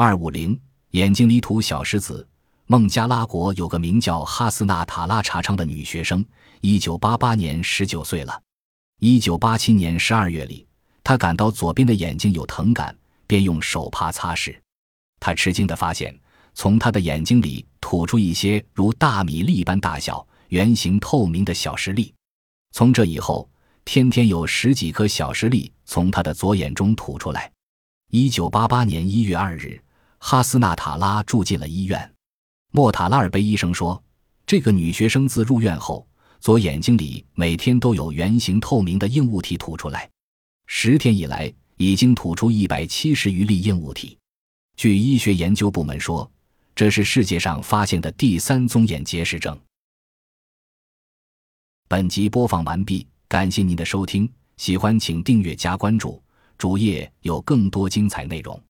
二五零眼睛里吐小石子。孟加拉国有个名叫哈斯纳塔拉查昌的女学生，一九八八年十九岁了。一九八七年十二月里，她感到左边的眼睛有疼感，便用手帕擦拭。她吃惊地发现，从她的眼睛里吐出一些如大米粒般大小、圆形透明的小石粒。从这以后，天天有十几颗小石粒从她的左眼中吐出来。一九八八年一月二日，哈斯纳塔拉住进了医院。莫塔拉尔贝医生说，这个女学生自入院后，左眼睛里每天都有圆形透明的硬物体吐出来，十天以来已经吐出一百七十余粒硬物体。据医学研究部门说，这是世界上发现的第三宗眼结石症。本集播放完毕，感谢您的收听，喜欢请订阅加关注，主页有更多精彩内容。